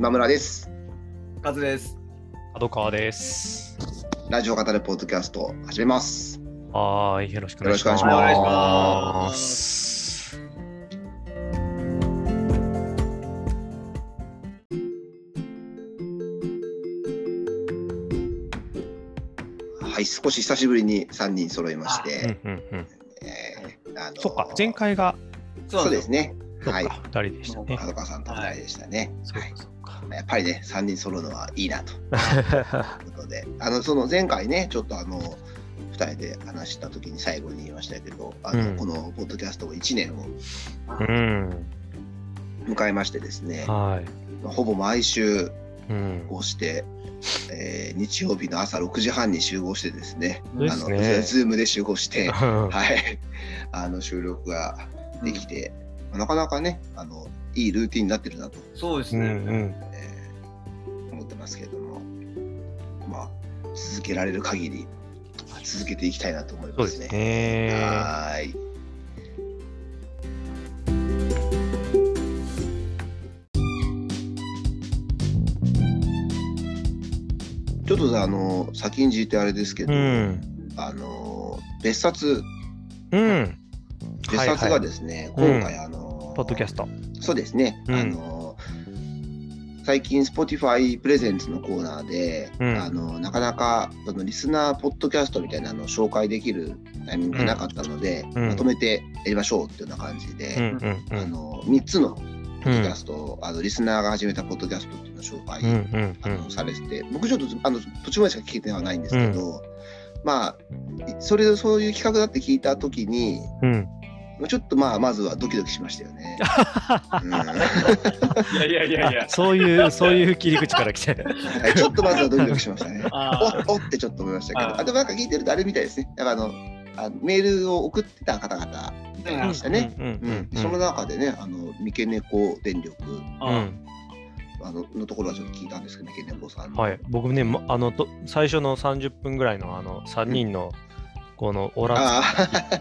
今村です。カズです。角川です。ラジオ語るポッドキャスト始めます。はーい、よろしくお願いします。よろしくお願いしますはい、少し久しぶりに3人揃いまして、うんうんうん。えーあのーそっか、前回が、そうですね。はい二人でしたね。角川さんと2人でしたね。はいそうか、そうか。やっぱりね、3人揃うのはいいなと。いうことで、あのその前回ね、ちょっとあの2人で話した時に最後に言いましたけど、あのうん。このポッドキャストを1年をうん。迎えましてですね、はほぼ毎週い。うん。こうして、えー日曜日の朝6時半に集合してですね、あのですね。ズームで集合して、ははい、あの収録ができて、なかなかねあの、いいルーティンになってるなと、うんうそうですね。ん。えー思ってますけれども、まあ、続けられる限り続けていきたいなと思いそうですますね。ね。はーい。ちょっとあの先んじてあれですけど、うん。あの別冊うん。別冊がですね、はいはい今回あの、ポッドキャスト。そうですね、うん。あの最近 Spotify プレゼンツのコーナーで、うん。あのなかなかそのリスナーポッドキャストみたいなのを紹介できるタイミングがなかったので、うん。まとめてやりましょうっていうような感じうんで、うんうん。あの3つのポッドキャスストを、あのリスナーが始めたポッドキャストっていうのを紹介、あのされてて僕ちょっとあの途中までしか聞けてはないんですけど、まあそれそういう企画だって聞いた時にうん。うん。ちょっとまあまずはドキドキしましたよね。う んいやいやいやいや。そういう、そういう切り口から来て。はいちょっとまずはドキドキしましたね。あおおってちょっと思いましたけど、あーあでもなんか聞いてるとあれみたいですね。だからあのあのメールを送ってた方々でね。うんうんうんその中でね、あの三毛猫電力うん。うんあののところはちょっと聞いたんですけど、三毛猫さんの。はい、僕ね、まあのと最初の30分ぐらいのあの3人のこのオーラ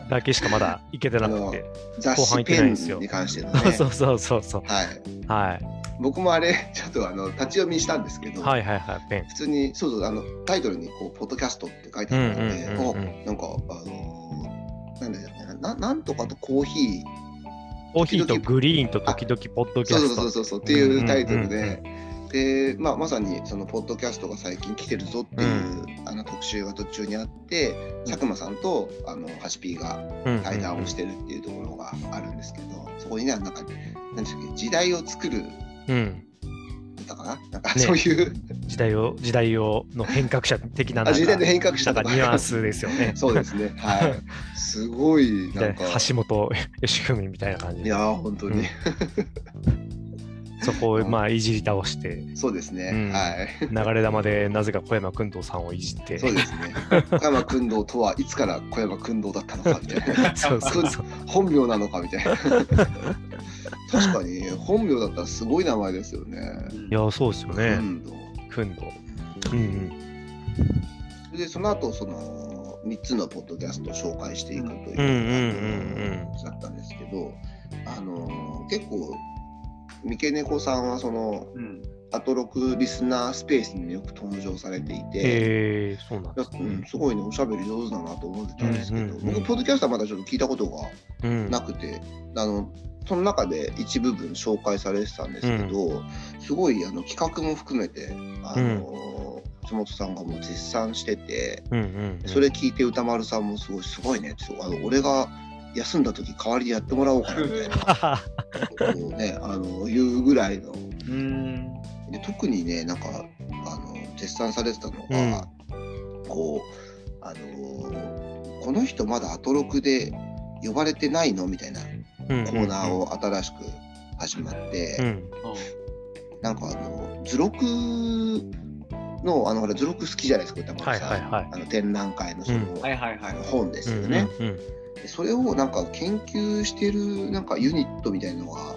だけしかまだいけてなくて、あ、雑誌ペンに関してのね。そうそうそうそう、はい。はい、僕もあれ、ちょっとあの立ち読みしたんですけど、はいはいはい、ペン。普通に、そうそう、あのタイトルにこう、ポッドキャストって書いてあったので、うんうんうんうんおなんか、あのーなんだよねな、なんとかとコーヒー、コーヒーとグリーンと時々ポッドキャスト。そうそうそうそうっていうタイトルうんうんで、で、まあ、まさにそのポッドキャストが最近来てるぞっていう、あの特集が途中にあって、佐久間さんとあのハシピーがうん。うんうん対談をしてるっていうところがあるんですけど、そこにね、なんか、何でしたっけ、時代を作るうん、だかな？なんかね。そういう、時代を時代をの変革者的なな時代の変革者とか。ニュアンスですよね。そうですね、はい。すごい、なんでか、橋本義文みたいな感じ。でいやー、本当に、そこをまあいじり倒して。そうですね、うん。はい。流れ玉でなぜか小山君堂さんをいじって。そうですね。小山君堂とはいつから小山君堂だったのかみたいな。そうそうそう。本名なのかみたいな。確かに本名だったらすごい名前ですよね。いやそうですよね。君堂。うん。うんでその後その3つのポッドキャストを紹介していくといううんうんうんうん。感じだったんですけど、あの結構三毛猫さんはそのうん。アトロクリスナースペースによく登場されていて。そうなんですうんね、すごいね、おしゃべり上手だなと思ってたんですけど、うんうんうん。僕、ポッドキャストはまだちょっと聞いたことがうん。なくて、あのその中で一部分紹介されてたんですけど、すごいあの企画も含めてあの、橋本さんがもう絶賛してて、うんうんうん。それ聞いて歌丸さんもすごいすごいねってあの俺が休んだ時代わりにやってもらおうかなみたいな。ことをねあの言うぐらいの。うん。で特にねなんかあの絶賛されてたのが、こうあのこの人まだアトロクで呼ばれてないのみたいなコーナーを新しく始まって、うん。なんかあの図録のあのほら図録好きじゃないですか歌丸さん、はいはいはい。あの展覧会のその、はいはいはい。本ですうんよね、うん。でそれをなんか研究してるなんかユニットみたいなのがあ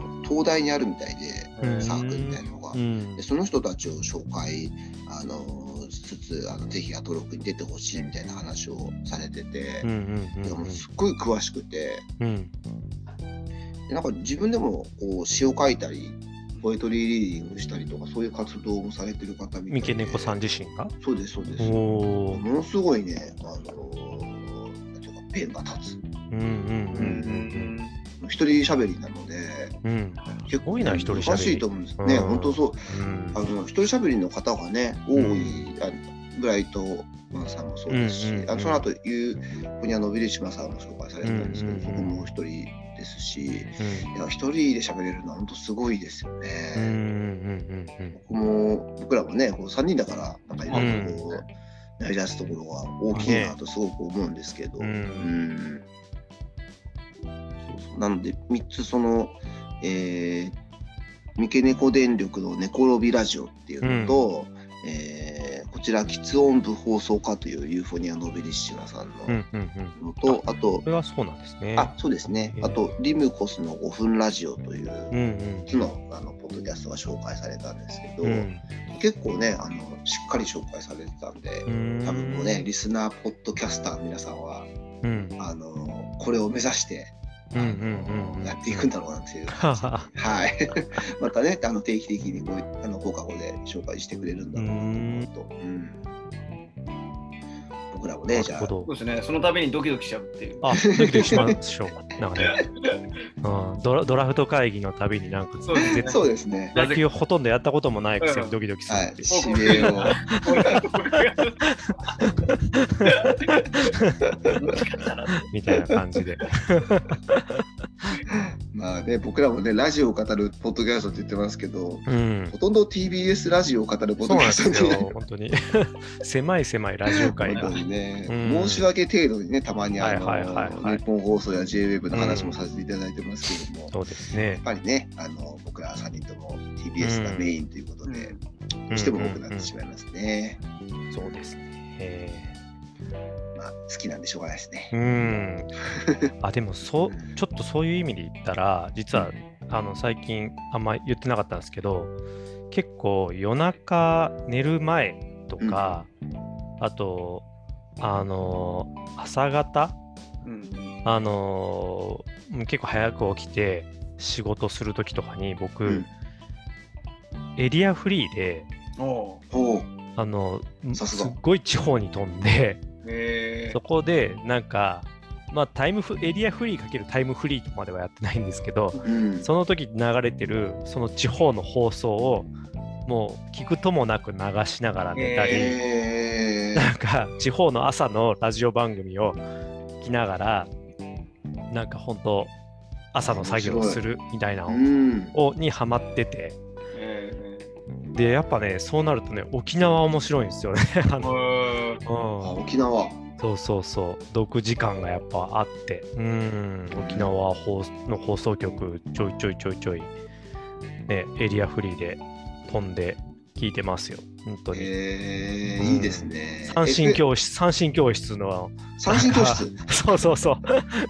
の東大にあるみたいでうん。サークルみたいなのが、うん。でその人たちを紹介あのしつつあのぜひアトロクに出てほしいみたいな話をされてて、でもうすっごい詳しくて。でなんか自分でもこう詩を書いたりポエトリーリーディングしたりとか、そういう活動もされてる方みたいで。三毛猫さん自身が？そうです、そうです。おもお。のすごいね、あのペンが立つ。一人喋りなので、うんうん。結すごいな一人喋り難しいと思うんですね。うん本当そう。うんあの一人喋りの方がね、多い、あブライトマンさんもそうですし、あその後ユーフニャのビリシマさんも紹介されてたんですけど、そこも一人ですし、いうんや一人で喋れるのは本当すごいですよね。うんうんうん僕も僕らもね、こう3人だから、なんかいろいろこう、成り立つところが大きいなとすごく思うんですけど、うん。うん。そうそう。なので、3つその、えー、三毛猫電力の寝転びラジオっていうのと、えーこちら、喫音部放送課というユーフォニア・ノベリッシマさんうん。うんのうんうん。のと、あとこ、れはそうなんですね。あ、そうですねえ。ーあと、リムコスの5分ラジオという、うんうん3つのあのポッドキャストが紹介されたんですけど、うん。結構ねあのしっかり紹介されてたんで、うん多分もうねリスナーポッドキャスターの皆さんはうんあのこれを目指して、やっていくんだろうなっていう、はい。またねあの定期的にこうあの放課後で紹介してくれるんだろうなと思うと、うん僕らもねじゃあそうですね。その度にドキドキしちゃうっていう。あ、ドキドキしましょう。なんかね、うんドラ、ドラフト会議のたびになんか、そうですね。野球ほとんどやったこともないくせにドキドキするはいっていう。指名をみたいな感じで。まあね僕らもねラジオを語るポッドキャストって言ってますけどうん。ほとんど TBS ラジオを語るポッそうなんでドキャストすになるよ、本当に。狭い狭いラジオ会がね、うん申し訳程度にね、たまにあの、はいはいはいはい日本放送や JWEB の話もさせていただいてますけれども、そうですねやっ。ぱりね、あの僕ら3人とも TBS がメインということで、どうしても多くなってしまいますね。そうですね。えまあ、好きなんでしょうがないですね。ーうん。あ、でも、そう、ちょっとそういう意味で言ったら、実は、あの、最近あんま言ってなかったんですけど、結構夜中寝る前とか、あと、あの、朝方？うん。あのー結構早く起きて仕事するときとかに僕、うん。エリアフリーで、あのさすっごい地方に飛んで、えそこでなんか、まあタイムフエリアフリーかけるタイムフリーとまではやってないんですけど、うん、その時流れてるその地方の放送をもう聞くともなく流しながら寝たり、えなんか地方の朝のラジオ番組を聞きながらなんか本当朝の作業をするみたいなのん、をにハマってて。えでやっぱねそうなるとね沖縄面白いんですよね。あの、うん、沖縄。そうそうそう。読時間がやっぱあって。うん。沖縄放の放送局ちょいちょいちょいちょいねエリアフリーで飛んで聞いてますよ本当に、えー、うんいいですね。三振教室三振教室の三振教室？そうそうそう。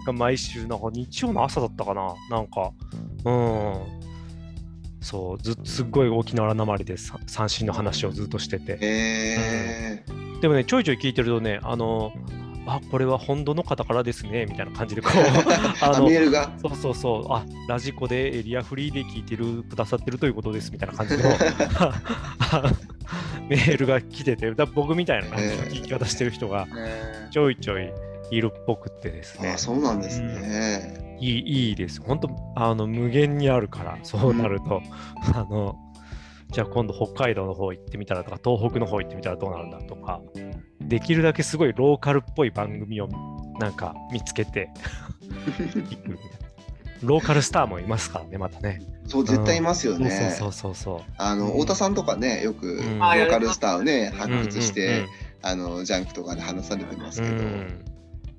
が毎週、なんか日曜の朝だったかな。なんか、うん。そう、ずすっごい沖縄なまりでさ三振の話をずっとしてて。えでもね、ちょいちょい聞いてるとね、あの、あ、これは本土の方からですね、みたいな感じで、こう、ー、あのあメ、ールが。そうそうそう、あ、ラジコでエリアフリーで聞いてる、くださってるということです、みたいな感じの メールが来てて、だ僕みたいな感じの聞き方してる人がえちょいちょいいるっぽくってですねあ、。そうなんですね。いいいいです。本当あの無限にあるから、そうなると、あの、じゃあ今度北海道の方行ってみたらとか、東北の方行ってみたらどうなるんだとか、できるだけすごいローカルっぽい番組をなんか見つけて。ローカルスターもいますからね、またね。そう、絶対いますよね。そうそうそうそう。あの、太田さんとかね、よくロんーカルスターをね、発掘しうんて、あの、ジャンクとかで話されてますうんけど、うん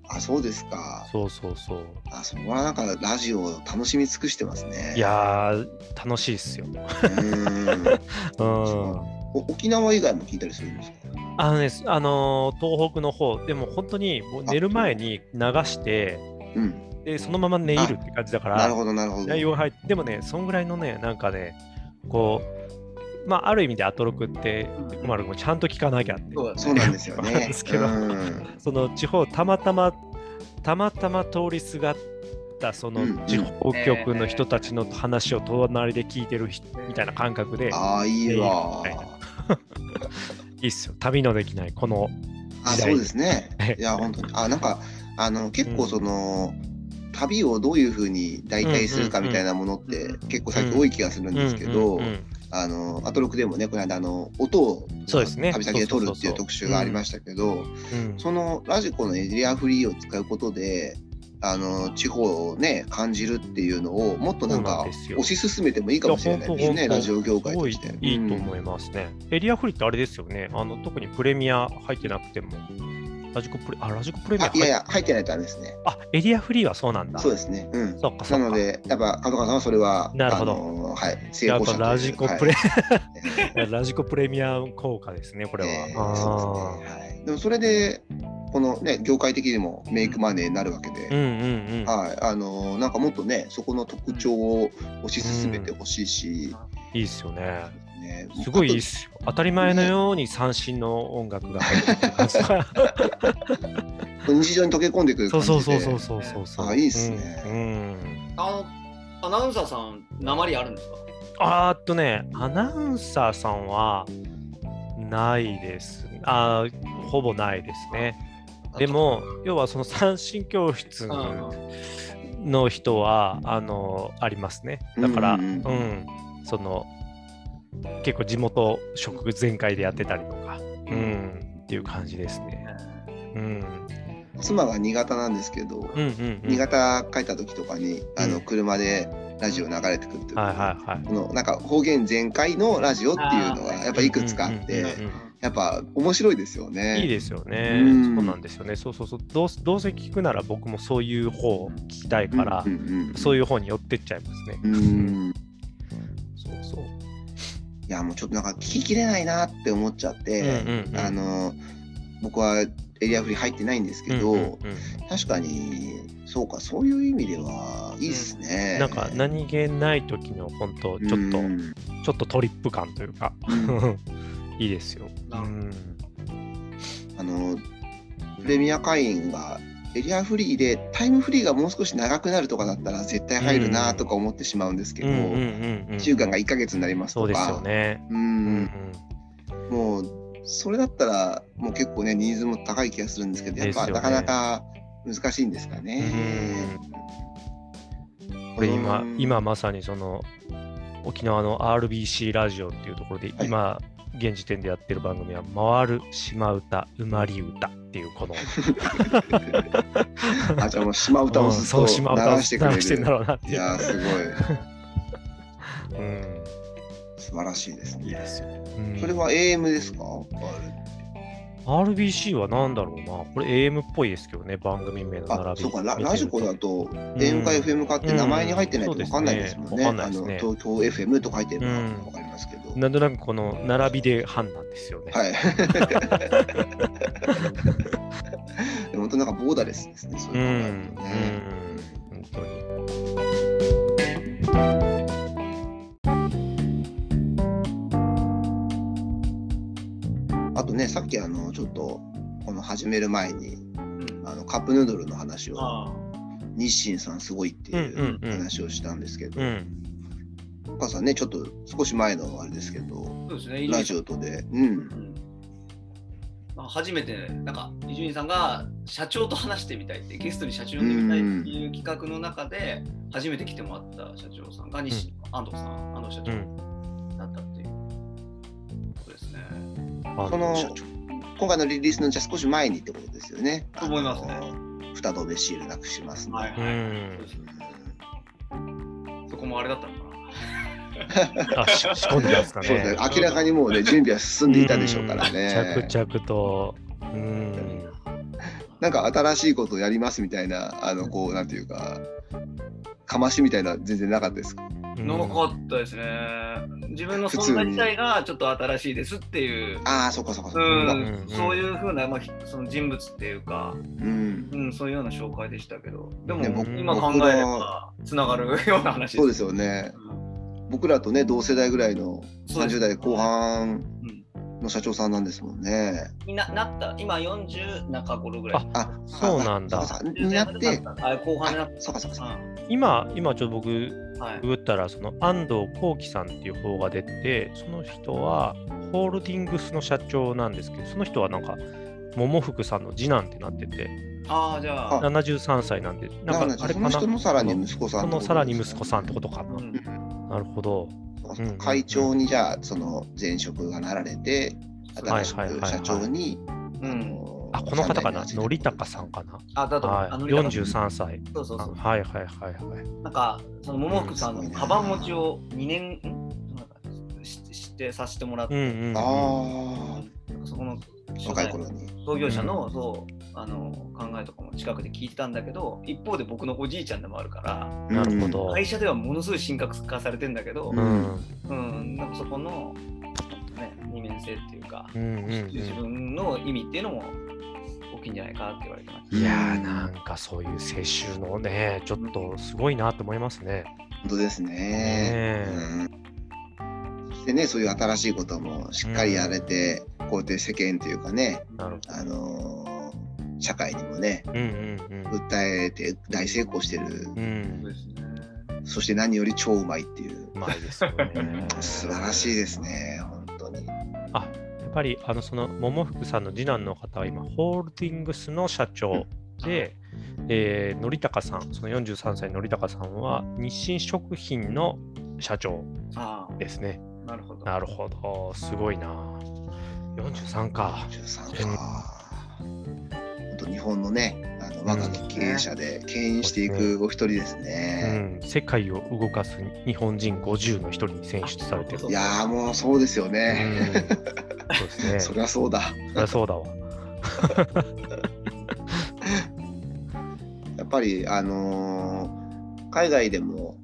あ、そうですか。そうそうそう。あ、そこはなんかラジオを楽しみ尽くしてますね。いやー、楽しいっすよ。うーん。沖縄以外も聞いたりするんですか？あのね、あのー東北の方、でも本当にもう寝る前に流して、うん。でそのまま寝入るって感じだから、なるほど、なるほど。内容が入って、でもね、そんぐらいのね、なんかね、こう、まあ、ある意味でアトロクって、うんまるもちゃんと聞かなきゃって。そうなんですよね で。すけどうんその地方、たまたま、たまたま通りすがっったそのうん地方局の人たちの話を隣で聞いてる人みたいな感覚で、ああ、いいわい いいっすよ。旅のできない、この、あ、そうですね。はい。いや、本当に。あ、なんか、あの、結構その、旅をどういうふうに代替するかみたいなものってうん結構最近多い気がするんですけど、うんうんうんあの、アトロクでもね、この間、あの、音をそうですね。旅先で撮るっていう特集がありましたけど、うん。そのラジコのエリアフリーを使うことで、あの地方をね感じるっていうのをもっとなんか推し進めてもいいかもしれないですね、ラジオ業界として。いいと思いますね。エリアフリーってあれですよね。あの特にプレミア入ってなくても、ラジコプレあラジコプレミアいやいや、入ってないとダメですね。あエリアフリーはそうなんだ。そうですね。うん。そっかそっか。なので、やっぱ、角川さんはそれは、なるほどあのはい、成功者ラジコプレ、はい ラジコプレミア効果ですね、これは。えーそうですね。はい。でも、それで、このね、業界的にもメイクマネーになるわけで、うんうんうん。はい、あのなんかもっとね、そこの特徴を推し進めてほしいし、いいっすよね。ね、すごいいいっすよ。当たり前のように三振の音楽が入ってくる日常に溶け込んでくるそ感じで。うそうそうそうそうそうそう。あいいっすねうん。うんあの、アナウンサーさん、鉛あるんですか？あーっとね、アナウンサーさんはないです。あーほぼないですね。でも、要はその三振教室うんの人は、あの、ありますね。だから、ううんんうんその、結構地元食全開でやってたりとか、うん、っていう感じですね。うん。妻が新潟なんですけど、うんうん、うん。新潟帰った時とかにあのうん車でラジオ流れてくるというか、はいはいはい。このなんか方言全開のラジオっていうのがやっぱいくつかあって、うんうんうんうんやっぱ面白いですよね。いいですよね。うんそうなんですよね。そうそうそう。どうどうせ聞くなら僕もそういう方を聞きたいから、うんうんそういう方に寄ってっちゃいますね。うんうん そうそう。いやもうちょっとなんか聞ききれないなって思っちゃって、うんうんうんあの僕はエリアフリー入ってないんですけど、うんうんうん確かにそうかそういう意味ではいいっすね。なんか何気ない時の本当ちょっと、うんちょっとトリップ感というか、うん いいですよ。あのプレミア会員がエリアフリーでタイムフリーがもう少し長くなるとかだったら絶対入るなとか思ってしまうんですけど、うんうんうんうん中間が1ヶ月になりますとそうですよかね。ううんん。もうそれだったらもう結構ねニーズも高い気がするんですけどやっぱなかなか難しいんですかね。これ今うん。今まさにその沖縄の RBC ラジオっていうところで、はい。今現時点でやってる番組は「回る島唄うまり歌」っていうこの あじゃあもう島歌をずっと流してくれ流してんだる。ろうなっていやーすごい うん、素晴らしいですね。いいですよ。うんそれは AM ですか？RBC は何だろうな。これ AM っぽいですけどね、番組名の並び。あそうかララジコだと AM か FM かって名前に入ってないと分かんないですもんね。うんうんあの東京 FM と書いてればうん分かりますけど。なんとなくこの並びで判断ですよね。はい。でも本当なんかボーダレスですね。そううん、いううん考えるとね。、本当に。あとねさっきあのちょっとこの始める前にあのカップヌードルの話をあ日清さんすごいっていうんうんうんう話をしたんですけど、うん、お母さんねちょっと少し前のあれですけどあそうですね。ラジオとで、うん、うんまあ、初めて、なんか、伊集院さんが社長と話してみたいって、ゲストに社長呼んでみたいっていう企画の中で、初めて来てもらった社長さんが西、安藤さん、安藤社長うん。だったっていうことですね。あその今回のリリースのじゃあ少し前にってことですよね。と思いますねあの蓋止めシールなくしますのでうはいはい。んそうですそこもあれだったのかな。仕込んでたんですかねそうですね。明らかにもうね準備は進んでいたでしょうからね。うん着々と。うん。なんか新しいことをやりますみたいなあのこうなんていうかかましみたいな全然なかったですか？うんなかったですね。自分の存在自体がちょっと新しいですっていう。ああそっかそっかそっうか。うんん、そういうふうな、まあ、ひその人物っていうか、うん。うん、そういうような紹介でしたけど、でも、ね僕今考えればつながるような話そうですよね。僕らとね同世代ぐらいのそうです。30代後半うん。のの社長さんなんですもんね。にななった、今40中頃ぐらい。あ、そうなんだ。になって、あ後半になっあ、そうかそうかそうか。今、今ちょっと僕、グったら、その安藤幸喜さんっていう方が出て、その人はホールディングスの社長なんですけど、その人はなんか、桃福さんの次男ってなってて、ああ、じゃあ、73歳なんで、なんかあれかな？その人のさらに息子さんそのさらに息子さんってことかな。うん。なるほど。会長にじゃあその前職がなられて新しいはいはいはい。社長にうん。あ、この方かな、のりたかさんかな？あ、だとはい。あの、43歳。そうそうそう。あはいはいはいはい。なんか、その桃福さんのカバン持ちを2年んなんかししてさせてもらって、うんうんうん。あなんかそこのあ若い頃に創業者の,、そうあの考えとかも近くで聞いてたんだけど、一方で僕のおじいちゃんでもあるから、なるほど。会社ではものすごい神格化されてんだけど、うん。うん、なんかそこの、ね、二面性っていうか、うんうん自うん。分の意味っていうのも大きいんじゃないかって言われてました。いやーなんかそういう世襲のね、ちょっとすごいなと思いますね。本当ですねねしてねそういう新しいこともしっかりやれて、こうやって世間というかねなるあのー社会にもねほど。うんうん訴えて大成功してるうん。うん。ですね。そして何より超うまいっていううまいですよね。素晴らしいですね本当にあやっぱりあのその桃福さんの次男の方は今、ホールディングスの社長で、えー、則高さん、その43歳の則高さんは日清食品の社長あですね。あ、なるほど。なるほど、すごいな。43か。13か本当日本のねあの若き経営者で牽引していくお一人ですうね、ん、世界を動かす日本人50の一人に選出されてる。あいやーもうそうですようんね、そうですね。そりゃそうだそりゃそうだわ。やっぱりあのー海外でも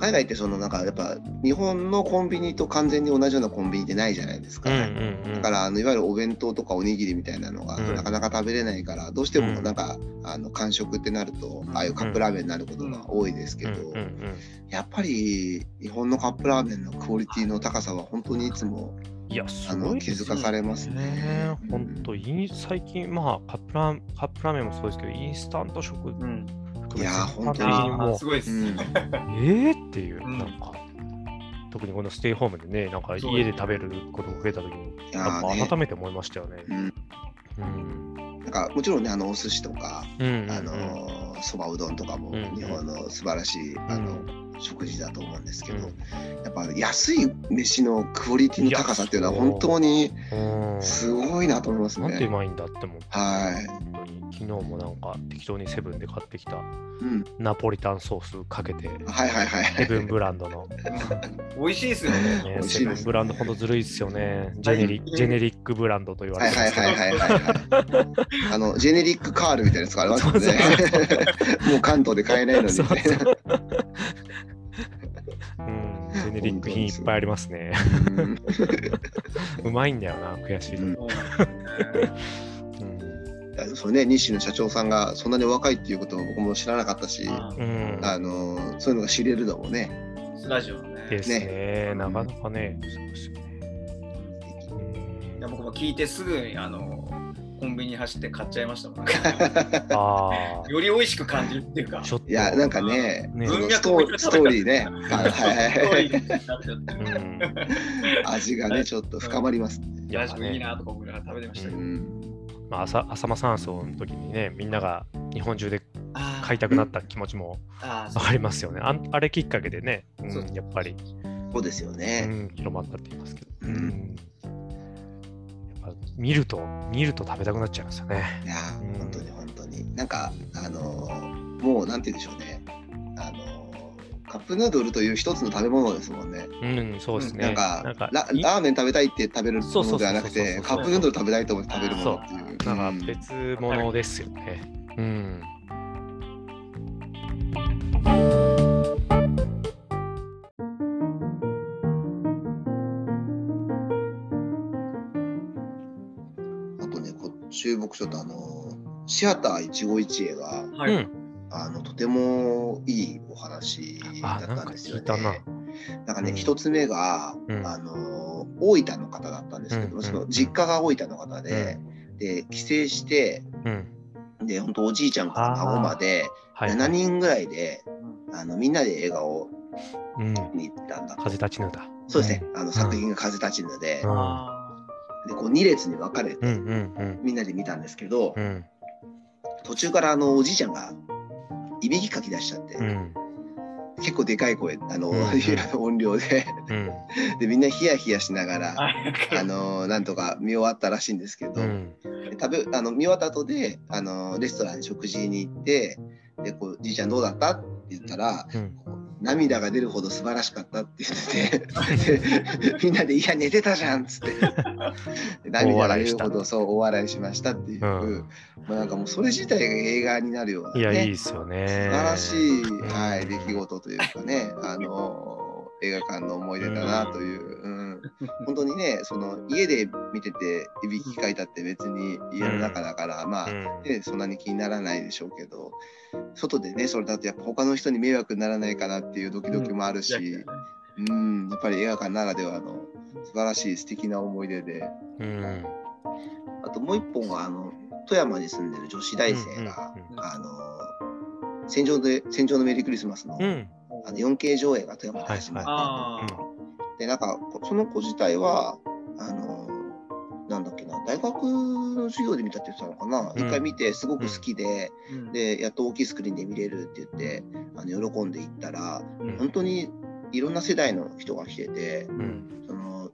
海外ってそのなんかやっぱ日本のコンビニと完全に同じようなコンビニってないじゃないですか、うんうんうん。だからあのいわゆるお弁当とかおにぎりみたいなのがうんなかなか食べれないから、どうしてうんもなんか、あの間食ってなるとああいうカップラーメンになることが多いですけど、うんうんうんやっぱり日本のカップラーメンのクオリティの高さは本当にいつもいや、すごいですよ気づかされますね。ね。本当、最近、まあカップラー、カップラーメンもそうですけど、インスタント食うん。含めいや本当に。にもあーすごいです。うん。えー？っていう、うん。なんか、特にこのステイホームでね、なんか家で食べることが増えたときに、なんか改めて思いましたよね。うん。うん。なんかもちろんねあのお寿司とかうんうんうん。あのそばうどんとかもうん日本の素晴らしい、あのう食事だと思うんですけど、うんやっぱ安い飯のクオリティの高さっていうのは本当にうんすごいなと思いますなんてうね。まいんだって思って、はい本当に昨日もなんか適当にセブンで買ってきたうん、ナポリタンソースかけて、はいはいはいはい。セブンブランドの、美味しいですよね。セブンブランドほんとずるいっすよね。ジェネリはいジェネリックブランドと言わはいれてますけどはいはいはいはいはい。あのジェネリックカールみたいなやつがありますもんね。もう関東で買えないのにそうみたいな。そうリック品いっぱいありますね。う まいんだよな、悔しいと。うんそうね日清の社長さんがそんなにお若いっていうことを僕も知らなかったし、あうんあのそういうのが知れるのもね。ーラジオのね。ですね。なかなかね。いや僕も聞いてすぐにあのコンビニ走って買っちゃいましたもん、ね。ああ、より美味しく感じるっていうか。いやなんかね文脈ストーストーリーね。味がねちょっと深まりますね。やっぱラジオいいね、なとか思いながら食べてましたけど。うんまあ、浅浅間山荘の時にね、みんなが日本中で買いたくなった気持ちもあーわかりますよね。あんあれきっかけでね、うんやっぱり、そうですようね。ん、広まったって言いますけど。うん見ると、見ると食べたくなっちゃいますよね。いやうん本当に本当になんかあのーもうなんて言うんでしょうね。あのーカップヌードルという一つの食べ物ですもんね。うん、そうですね。なんかラいラーメン食べたいって食べるものではなくてカップヌードル食べたいと思って食べるものっていう。なんか別物ですよね。うん。ちょっとあのシアター一期一会がはい。うん。あのとてもいいお話あ、だったんですよね。な。なんかね、うん一つ目が、うんあの大分の方だったんですけど、うんその実家が大分の方で、で帰省してうん。で本当おじいちゃんから孫まではい。7人ぐらいで、あのみんなで映画をうん。見に行ったんだ風立ちぬだ。そうですね、あの作品が風立ちぬで,、うんあでこう2列に分かれて、みんなで見たんですけど、うん。うん。途中からあのおじいちゃんがいびきかき出しちゃって、うん。結構でかい声あの、うんうん 音量でうん。でみんなヒヤヒヤしながら、ーあのなんとか見終わったらしいんですけど、うん。で食べあの見終わった後であのレストランに食事に行ってでこうじいちゃんどうだった？って言ったらうん。涙が出るほど素晴らしかったって言ってて でみんなで「いや寝てたじゃん」っつって。で涙が出るほどそう大笑いしましたっていう、うん。まあ、なんかもうそれ自体が映画になるような、ね、いや、いいですよね。素晴らしい、ん。はい、出来事というかね、あの映画館の思い出だなという、うん 本当にね、その家で見てていびきかいたって別に家の中だから、まあ、うん。ね、そんなに気にならないでしょうけど、外でね、それだとやっぱ他の人に迷惑にならないかなっていうドキドキもあるし、うん、やっぱり映画館ならではの素晴らしい素敵な思い出で、うん。あともう一本は、あの、富山に住んでる女子大生が、うんあの、戦場で、戦場のメリークリスマスの、うん。あの 4K 上映が富山で始まった、あでなんかこその子自体はあのなんだっけな大学の授業で見たって言ってたのかな、うん。一回見てすごく好きで、ーでやっと大きいスクリーンで見れるって言ってあの喜んでいったらうん。本当にいろんな世代の人が来ててうん。その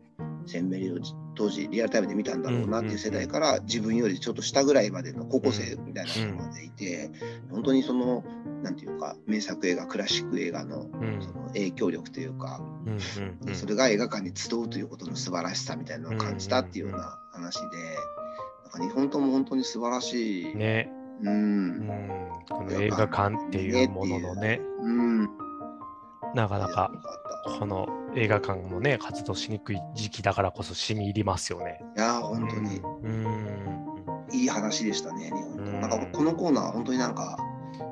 センメリを当時リアルタイムで見たんだろうなっていう世代から自分よりちょっと下ぐらいまでの高校生みたいな人までいて、本当にそのなんていうか名作映画クラシック映画のうん。その影響力というか。それが映画館に集うということの素晴らしさみたいなのを感じたっていうような話で、なんか2本とも本当に素晴らしい。ね。う。うんん。この映画館っていうもののね、うん。なかなかこの映画館もね、活動しにくい時期だからこそ染み入りますよね。いやー本当にうん。いい話でしたね、日本うんなんかこのコーナーは本当になんか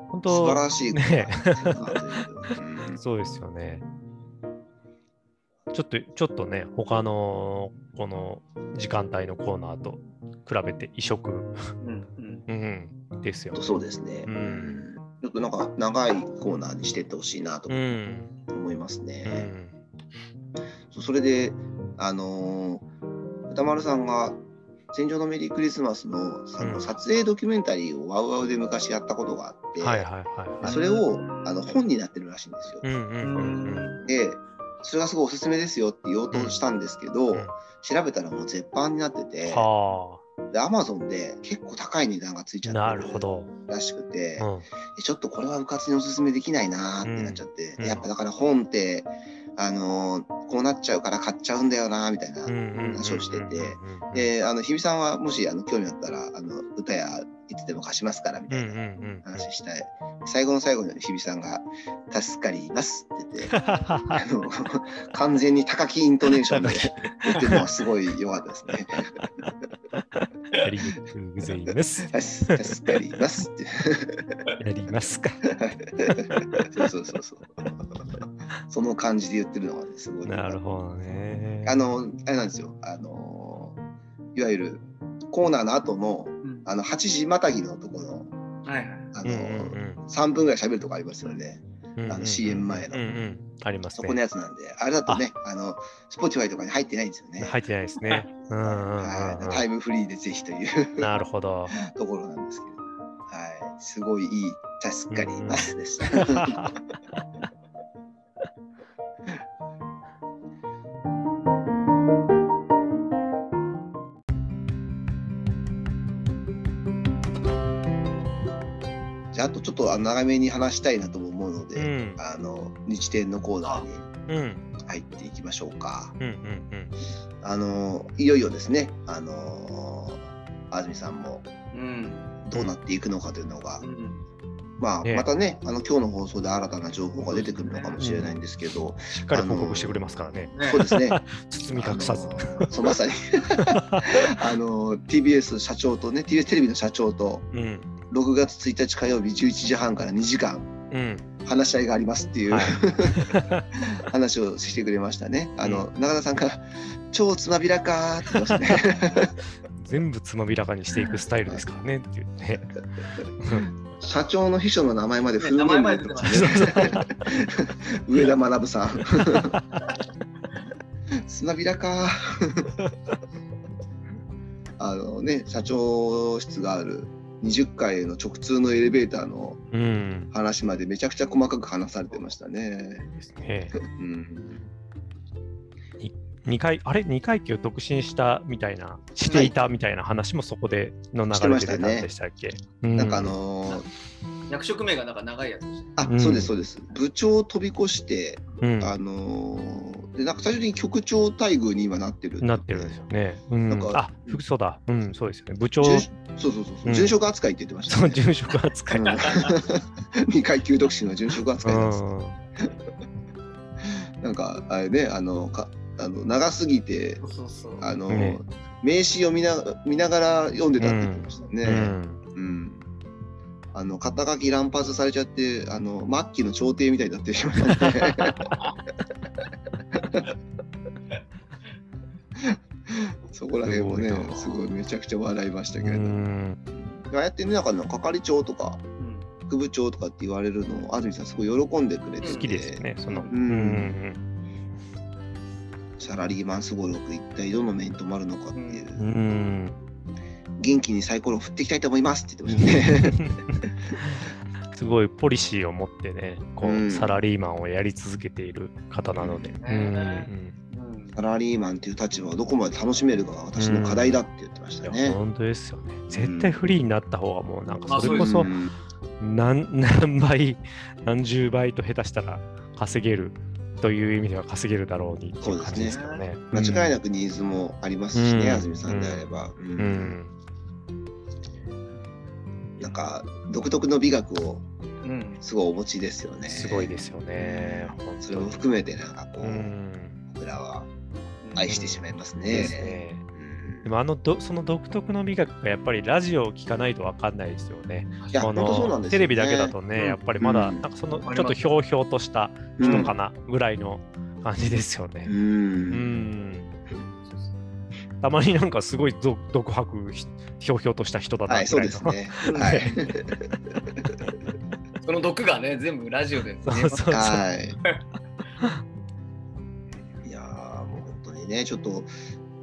本素晴当、らしいコーナーだったなといううんそうですよね。ちょっと、ちょっとね、他のこの時間帯のコーナーと比べて異色、うんうんうん、ですよ。そうですね。うんうんちょっとなんか長いコーナーにしてってほしいなとうん。思いますうね。ん。それで、あのー歌丸さんが戦場のメリークリスマスのそのうん撮影ドキュメンタリーをワウワウで昔やったことがあって。それをあの本になってるらしいんですよ。で、それがすごいおすすめですよって言おうとしたんですけど、うん調べたらもう絶版になってうん。て、はで、アマゾンで結構高い値段がついちあ、ゃなってるるほど。らしくて、うん。でちょっとこれはうかつにおすすめできないなーってなっちゃって、うんでやっぱだから本って、あのーこうなっちゃうから買っちゃうんだよなーみたいな話をしてて、で、あの日比さんはもしあの興味あったらあの歌やいつでも貸しますからみたいな。話したい。最後の最後に日比さんが助かりますって言って、あの完全に高きイントネーションで言ってるのはすごい良かったですね。ありす。助助かりますって。やりますか。そうそうそうそう。その感じで言ってるのがね、すごい。なるほどね。あの、あれなんですよ。あの、いわゆるコーナーの後の、うんあの、8時またぎのところ、はいはい。あの、うんうん3分ぐらい喋るとこありますよね。うん。あの CM 前のうんうん。ありますそね。このやつなんで、あれだとね、あの、Spotify とかに入ってないんですよね。入ってないですね。うんうんうんはい、タイムフリーでぜひというなるほど。ところなんですけど、はい、すごいいい、助かりますです。ちょっと長めに話したいなとも思うのうで、ん。あの日展のコーナーにうん。入っていきましょうか。うんうんうん。あのいよいよですね、あの安住さんもうん。どうなっていくのかというのが、うんまあ、ねまたね、あの今日の放送で新たな情報が出てくるのかもしれないんですけど、しっかり報告してくれますからね。ねそうですね、包み隠さずあ。のそうまさにあの TBS 社長とね、TBS テレビの社長と、うん。6月1日火曜日11時半から2時間、うん。話し合いがありますっていう、はい 話をしてくれましたね。あの、中田さんが超つまびらかーって言ってましたね。全部つまびらかにしていくスタイルですからねっていうね。社長の秘書の名前までね名前まで。上田学さん。つまびらかー。あのね、社長室がある20階の直通のエレベーターのうん。話までめちゃくちゃ細かく話されてましたね。ですね。うん、2回、あれ ?2 階級独身したみたいな、していたみたいな話もそこでの流れでしたっけ、なんかあのー役職名がなんか長いやつでしあ、うんそうですそうです。部長を飛び越して、うん、あのーでなんか最終的に局長待遇に今なってるなってるんですよね。うん、なんかあ、服装だ。うん、そうですよね。部長、準そうそうそうそう、うん殉職扱いって言ってました、そのね。殉職扱い。うん 二階級独身の殉職扱いなんです。うんなんかあれねあのかあの長すぎてそうそうそう。あの、ね名刺を見な見ながら読んでたって言ってましたね。うんうんあの肩書き乱発されちゃってあの末期の朝廷みたいになってしまったんでそこら辺もねすごいめちゃくちゃ笑いましたけうれどああやってねなんか係長とかうん。副部長とかって言われるのを安住さん。すごい喜んでくれてて。好きですよね。その、ん。うんサラリーマンすごろく一体どの目に留まるのかっていう、うんうん元気にサイコロを振っていきたいと思いますって言ってましたね。すごいポリシーを持ってね、こう、うんサラリーマンをやり続けている方なので。うんうんうんうんサラリーマンっていう立場をどこまで楽しめるかが私の課題だって言ってましたね。本当ですよね。絶対フリーになった方がもうなんかそれこそうん何 何倍何十倍と下手したら稼げるという意味では稼げるだろうにっていうですね。間違いなくニーズもありますしね、うん安住さんであれば。うんうん。なんか独特の美学をうんすごいお持ちですよね。すごいですよね。本それも。含めてなんかこう、うん。僕らは愛してしまいますね。でもあのどその独特の美学がやっぱりラジオを聞かないと分かんないですよね。テレビだけだとね、うんやっぱりまだうんなんかそのちょっとひょうひょうとしたうん人かなぐらいの感じですよねう。。うんん。たまになんかすごいど独白ひひょうひょうとした人だなはい、そう。ですね。はい。その毒がね、全部ラジオで見えますそうそうそう。はい。いやーもう本当にね、ちょっと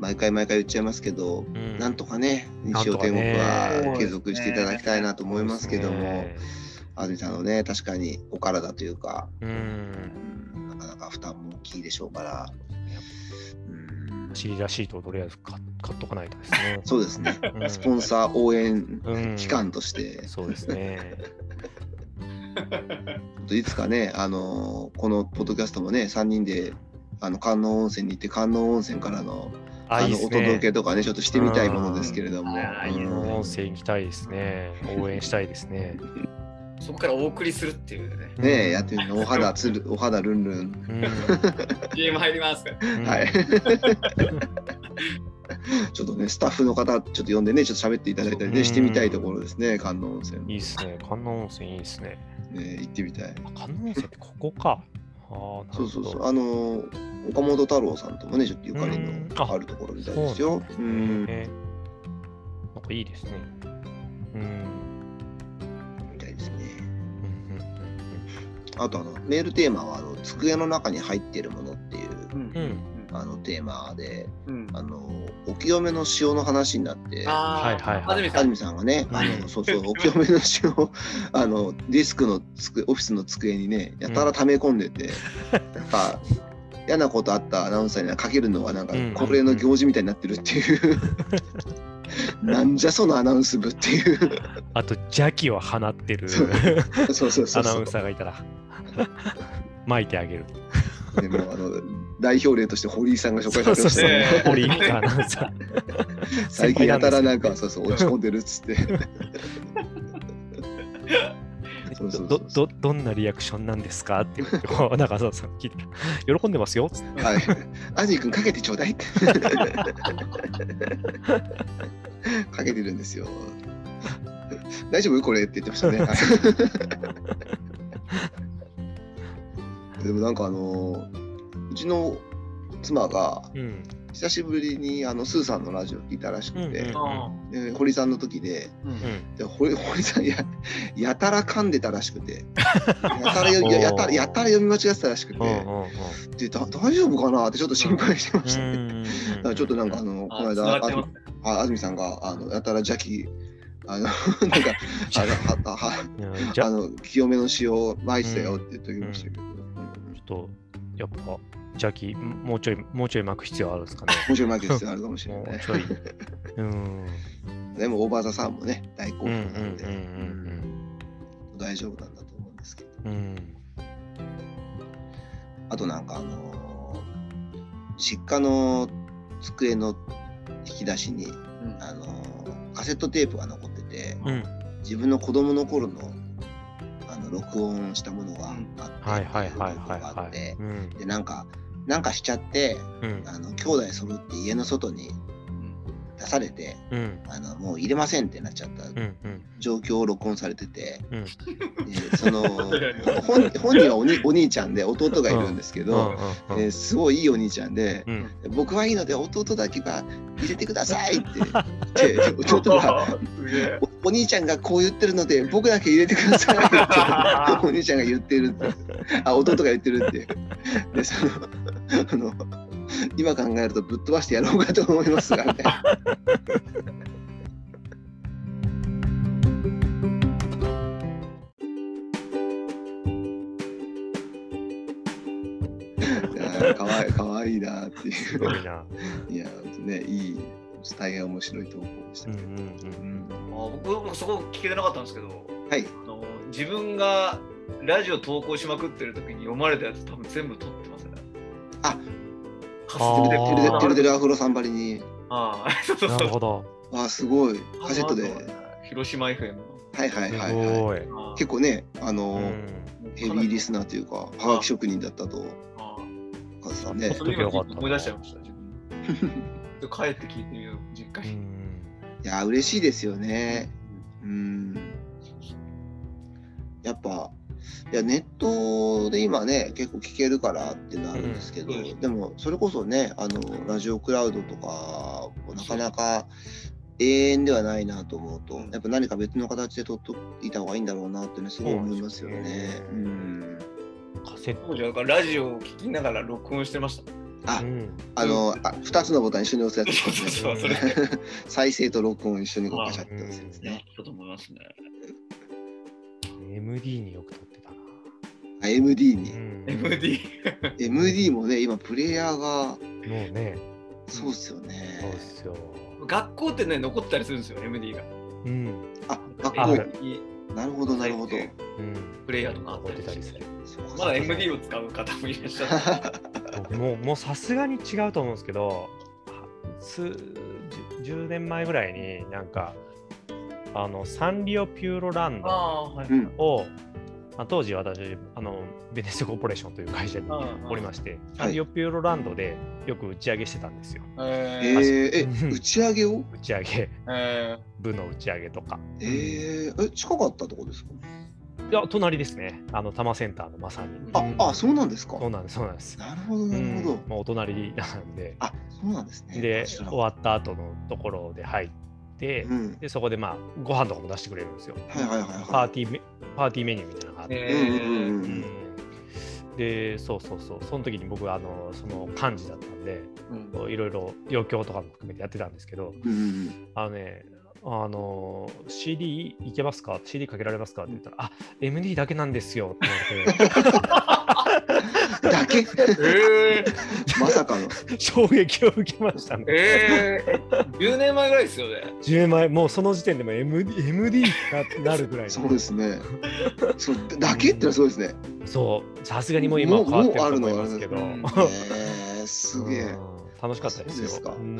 毎回毎回言っちゃいますけど、うんなんとかね、日曜天国ねは継続していただきたいなと思いますけども、ね安住さんのね、確かにお体というか、うん。うんなかなか負担も大きいでしょうから、うんシリラシートをとりあえず買買っとかないとですね。そうですね、うん。スポンサー応援うん。機関として、そうですね。いつかね、あのーこのポッドキャストもね、3人であの観音温泉に行って、観音温泉からのあのね届けとかね、ちょっとしてみたいものですけれども、うん。あーいいですね。うん。音声行きたいですね。応援したいですね。そこからお送りするっていうね。ねえ、やってみるの、お肌つる、お肌ルンルン。うん。GM 入りますはい。ちょっとね、スタッフの方、ちょっと呼んでね、ちょっと喋っていただいたりうんね、してみたいところですね、観音温泉。いいっすね。観音温泉いいっすね。ね、行ってみたい。あ観音温泉ってここか。ああ、なるほど。そうそうそう。あのー、岡本太郎さんともね、ちょっとゆかりうんのあるところみたいですよ。そうんなんかいいですね。うん。あとあの、メールテーマは、あの、机の中に入っているものっていう、うん。うん。あの、テーマで、うん。あの、お清めの塩の話になって、あはいはいはい。安住さん。安住さんがね、あうん。のそうそう、お清めの塩を あのディスクのつくオフィスの机にね、やたら溜め込んでて、なんか嫌なことあったアナウンサーにはかけるのはなんかうん。恒例の行事みたいになってるっていう、なんじゃそのアナウンス部っていう、あと邪気を放ってる。そう。そうそうそうそう。アナウン。サーがいたら巻いてあげる。でもあの代表例として堀井さんが紹介されてましたねね。堀井アナウンサー。最近やたらなんか先 そうそう落ち込んでるっつって。そうそうそうどどどんなリアクションなんですか？って中澤さん聞いたら喜んでますよっつってはい。アジー君かけてちょうだいって。かけてるんですよ。大丈夫？これって言ってましたね。はいでもなんかあのうちの妻がうん。久しぶりにあのスーさんのラジオ聞いたらしくて、う堀さんの時でーうん。うん。で堀堀さん ややたら噛んでたらしくて。やたらよ ややたらやたら読み間違ってたらしくて。でだ大丈夫かなってちょっと心配してましたね。うんだからちょっとなんかあのこの間あがってますね。あ安住さんがあのやたら邪気。あの なんかあのははあ、あの清めの詩を撒いてたよって言っておきましたけど、っと、やっぱ、邪気、もうちょい、もうちょい巻く必要あるんですかね。もちろん負け必要あるかもしれない。もうちょい。うん。でも大場座さんもね大好評うんうなんで、んうん大丈夫なんだと思うんですけどうんうん。あとなんかあのー実家の机の引き出しに、うんあのーカセットテープが残っててうん。うん。自分の子供の頃のあの録音したものがあって、はいはいはいはいはい。でなんかなんかしちゃってうん。あの兄弟揃って家の外に出されてうん。あのもう入れませんってなっちゃった。状況を録音されてて、うん。でその 本本人はおにお兄ちゃんで弟がいるんですけうん。ど、えーすごいいいお兄ちゃんで、うん。僕はいいので弟だけが入れてくださいって言って弟がおお兄ちゃんがこう言ってるので僕だけ入れてくださいって お兄ちゃんが言ってるってあ弟が言ってるってでそのあの 今考えるとぶっ飛ばしてやろうかと思いますがね。いやかわいかわいいなっていすごいな。ういやねいい大変面白い投稿でした。うんうけど、ん。あ僕僕そこ聞けてなかったんですけどはい。あの自分がラジオ投稿しまくってる時に読まれたやつ多分全部撮ってますね。あてるてるてるてるアフロさんばりにああ、そうそううん。なそう。るほど。あすごいカセットで広島 FM の。はいはいすはいはい結構ねあの、うん。ヘビーリスナーというかはがき職人だったとカズさんね思い出しちゃいました、自分で。帰って聞いてみよう、実う家に。ん。いや嬉しいですよねうんやっぱいやネットで今ね結構聞けるからっていうのはあるんですけど、うんでもそれこそねあのラジオクラウドとかもなかなか永遠ではないなと思うと、うんやっぱ何か別の形で撮っといた方がいいんだろうなってねすごい思いますよね。そうんカセット。当時はだからラジオを聞きながら録音してました。あうん。あの、あ2つのボタン一緒に押すやつですねそうそうそれ 再生と録音一緒にこうガチャって押すやつね。だと思いますね。MD によく撮っ。あ MD うに。ん MD。MD もね、今プレイヤーが、もうね、そうっすよそうねで。すよ。学校ってね、残ったりするんですよ、MD が。うん。あ、かあっこいるい。なるほど、なるほど。うん。プレイヤーとかあっ残ったてりするたりする。そうかまだ MD を使う方もいらっしゃる。僕もう、もうさすがに違うと思うんですけど、は数十10年前ぐらいになんか、あの、サンリオピューロランドああ、はい。うん。を、あ当時私あの、ベネッセコーポレーションという会社にうんおりまして、サンリオピューロランドでよく打ち上げしてたんですよ。ええー打ち上げを？打ち上げ、え部の打ち上げとか。えー、え、近かったとこですか？いや、隣ですね。あの、多摩センターのまさに。あ、あ、そうなんですか？そうなんです、そうなんです。なるほど、なるほどうん。もうお隣なんで。あ、そうなんですね。で、終わった後のところで入って、うん。で、そこでまあ、ご飯とかも出してくれるんですよ。はいはいはいはい。パーティーメ、パーティーメニューみたいなのがあって。えうんうんで、そうそうそう、その時に僕はあの、その幹事だったんで、いろいろ余興とかも含めてやってたんですけど、うんうんあのね、あの CD いけますか ?CD かけられますか？って言ったら、あ MD だけなんですよって言われて、だ けえまさかの。衝撃を受けましたねー、。えー、10年前ぐらいですよね。10年前、もうその時点でも MD, MD ななるぐらいのそうですね。そうだけってのはすごいですね。そう、さすがにもう今は変わってると思いますけど、もうもうえー、すげえ。うん楽しかったですよ。そうですかうん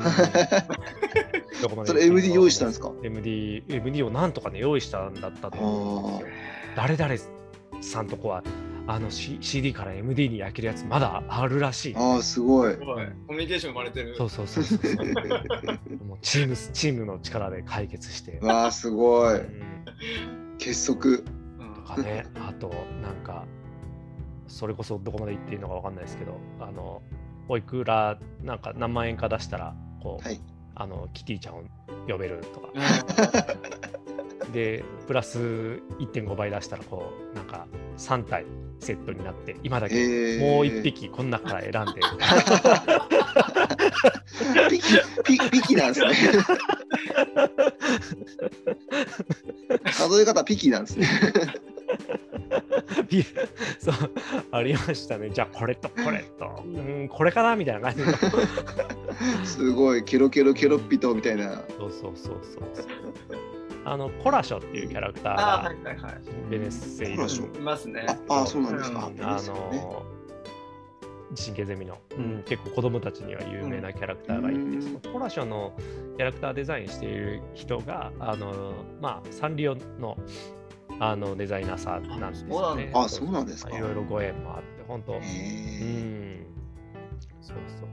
どこまでそれ MD 用意したんですか？MD, MD をなんとかね、用意したんだったと思うんですよ。誰々さんとこは、あの、C、CD から MD に焼けるやつまだあるらしい。ああ、すごいす。ごい。コミュニケーション生まれてる。そうそうそう そう。もうチーム、チームの力で解決して。わあ、すごい。うん結束。うんとかね、あと、なんか、それこそどこまで行っていいのかわかんないですけど、あの、おいくら、なんか何万円か出したら、こう、はい。あの、キティちゃんを呼べるとか、うで、プラス1.5倍出したら、こう、なんか3体セットになって、今だけえーもう1匹この中から選んで、ピキ、ピピキなんですね。数え方ピキなんですね。ピそう、ありましたね。じゃあ、これとこれと、うん、これかなみたいな感じの。すごい、ケロケロケロッピとみたいな。そうそうそうそう。あの、コラショっていうキャラクターああ、はがいはいはい。ベネッセいるコラショいますね。あ、あそうなんですか。うんあの、神経ゼミの、うん、結構子供たちには有名なキャラクターがいて、うんそのコラショのキャラクターデザインしている人が、あの、まあ、サンリオのあのデザイナーさんなんですよね。あそうなんですかいろいろご縁もあって、本当、うへえ。ん、そうそうそう。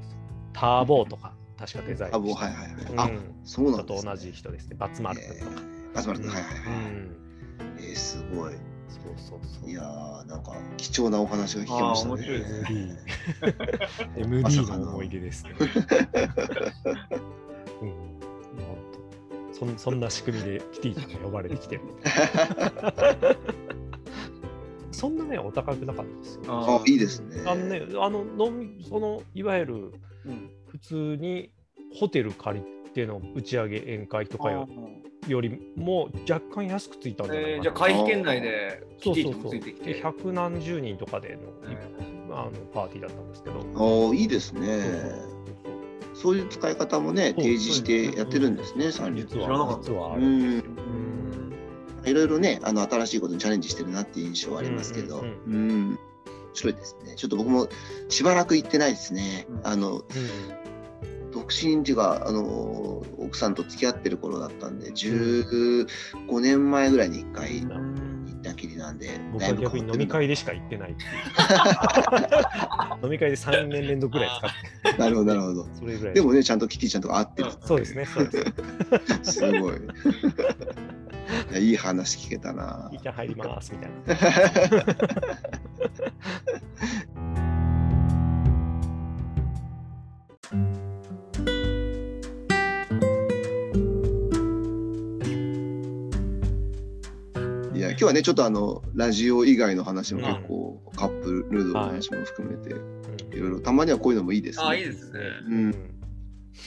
ターボーとか、確かデザインしてあ、もうはいはいはい。あ、うん、そう人なんですね。と同じ人ですね。バツマル君とか。あ、そうなんです。はいはいはい。うんえー、すごい。そうそうそう。いやー、なんか貴重なお話が聞けましたあー面白いねです。か MD のの思い出ですね。うん、そんそんな仕組みでキティちゃんが呼ばれてきてる。そんなね、お高くなかったですよ。あ、いいですね。あのね、あの、のみその、いわゆるうん普通にホテル借りての打ち上げ宴会とかよよりも若干安くついたんじゃないかな。えーじゃあ会費圏内でキティちゃんもそうそうそう。でついてきて。百何十人とかでの,、えあのパーティーだったんですけど。ああ、いいですそうね。そうそういう使い方もね、提示してやってるんですね、サンリオ。実知らなかったは実はあるうんいろいろね、あの新しいことにチャレンジしてるなっていう印象はありますけど、ううんん、面白いですね。ちょっと僕もしばらく行ってないですね。うんあの身っていうか、あの奥さんと付き合ってる頃だったんで、15年前ぐらいに1回行ったきりなんで、ん、僕は逆に飲み会でしか行ってない 飲み会で3年連続ぐらい使っなるほど、なるほど。て、それぐらい。でもね、ちゃんとキティちゃんとか会ってる。そうですね、そうです。すごい。いやいい話聞けたなキ。ーちゃん入りますみたいな。日はね、ちょっとあの、ラジオ以外の話も結構、カップルの話も含めて、うんいろいろ、たまにはこういうのもいいですね。あ、いいですね。うん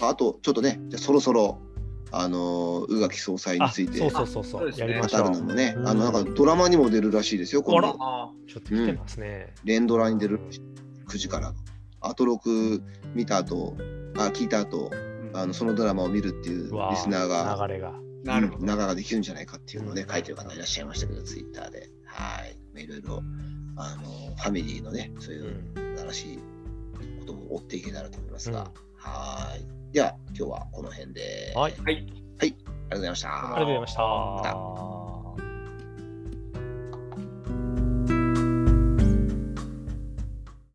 あと、ちょっとね、じゃあそろそろ、あの、宇垣総裁にあついてそうそうそうそう、そうですねやりましょう。語るのもね、うんあの、なんかドラマにも出るらしいですよ、今あら度。あちょっと来てますね。連ドラに出る9時から。アトロク見た後、あ、聞いた後、ーあの、そのドラマを見るっていうリスナーが、流れが。なるほど。うん長ができるんじゃないかっていうのをねう、ん書いてる方いらっしゃいましたけど、ツイッターで。はい。まあいろいろ、あの、ファミリーのね、そういううん新しいことも追っていけたらと思いますが、はーい。では、今日はこの辺で。はいありがとうございました。ありがとうございました。また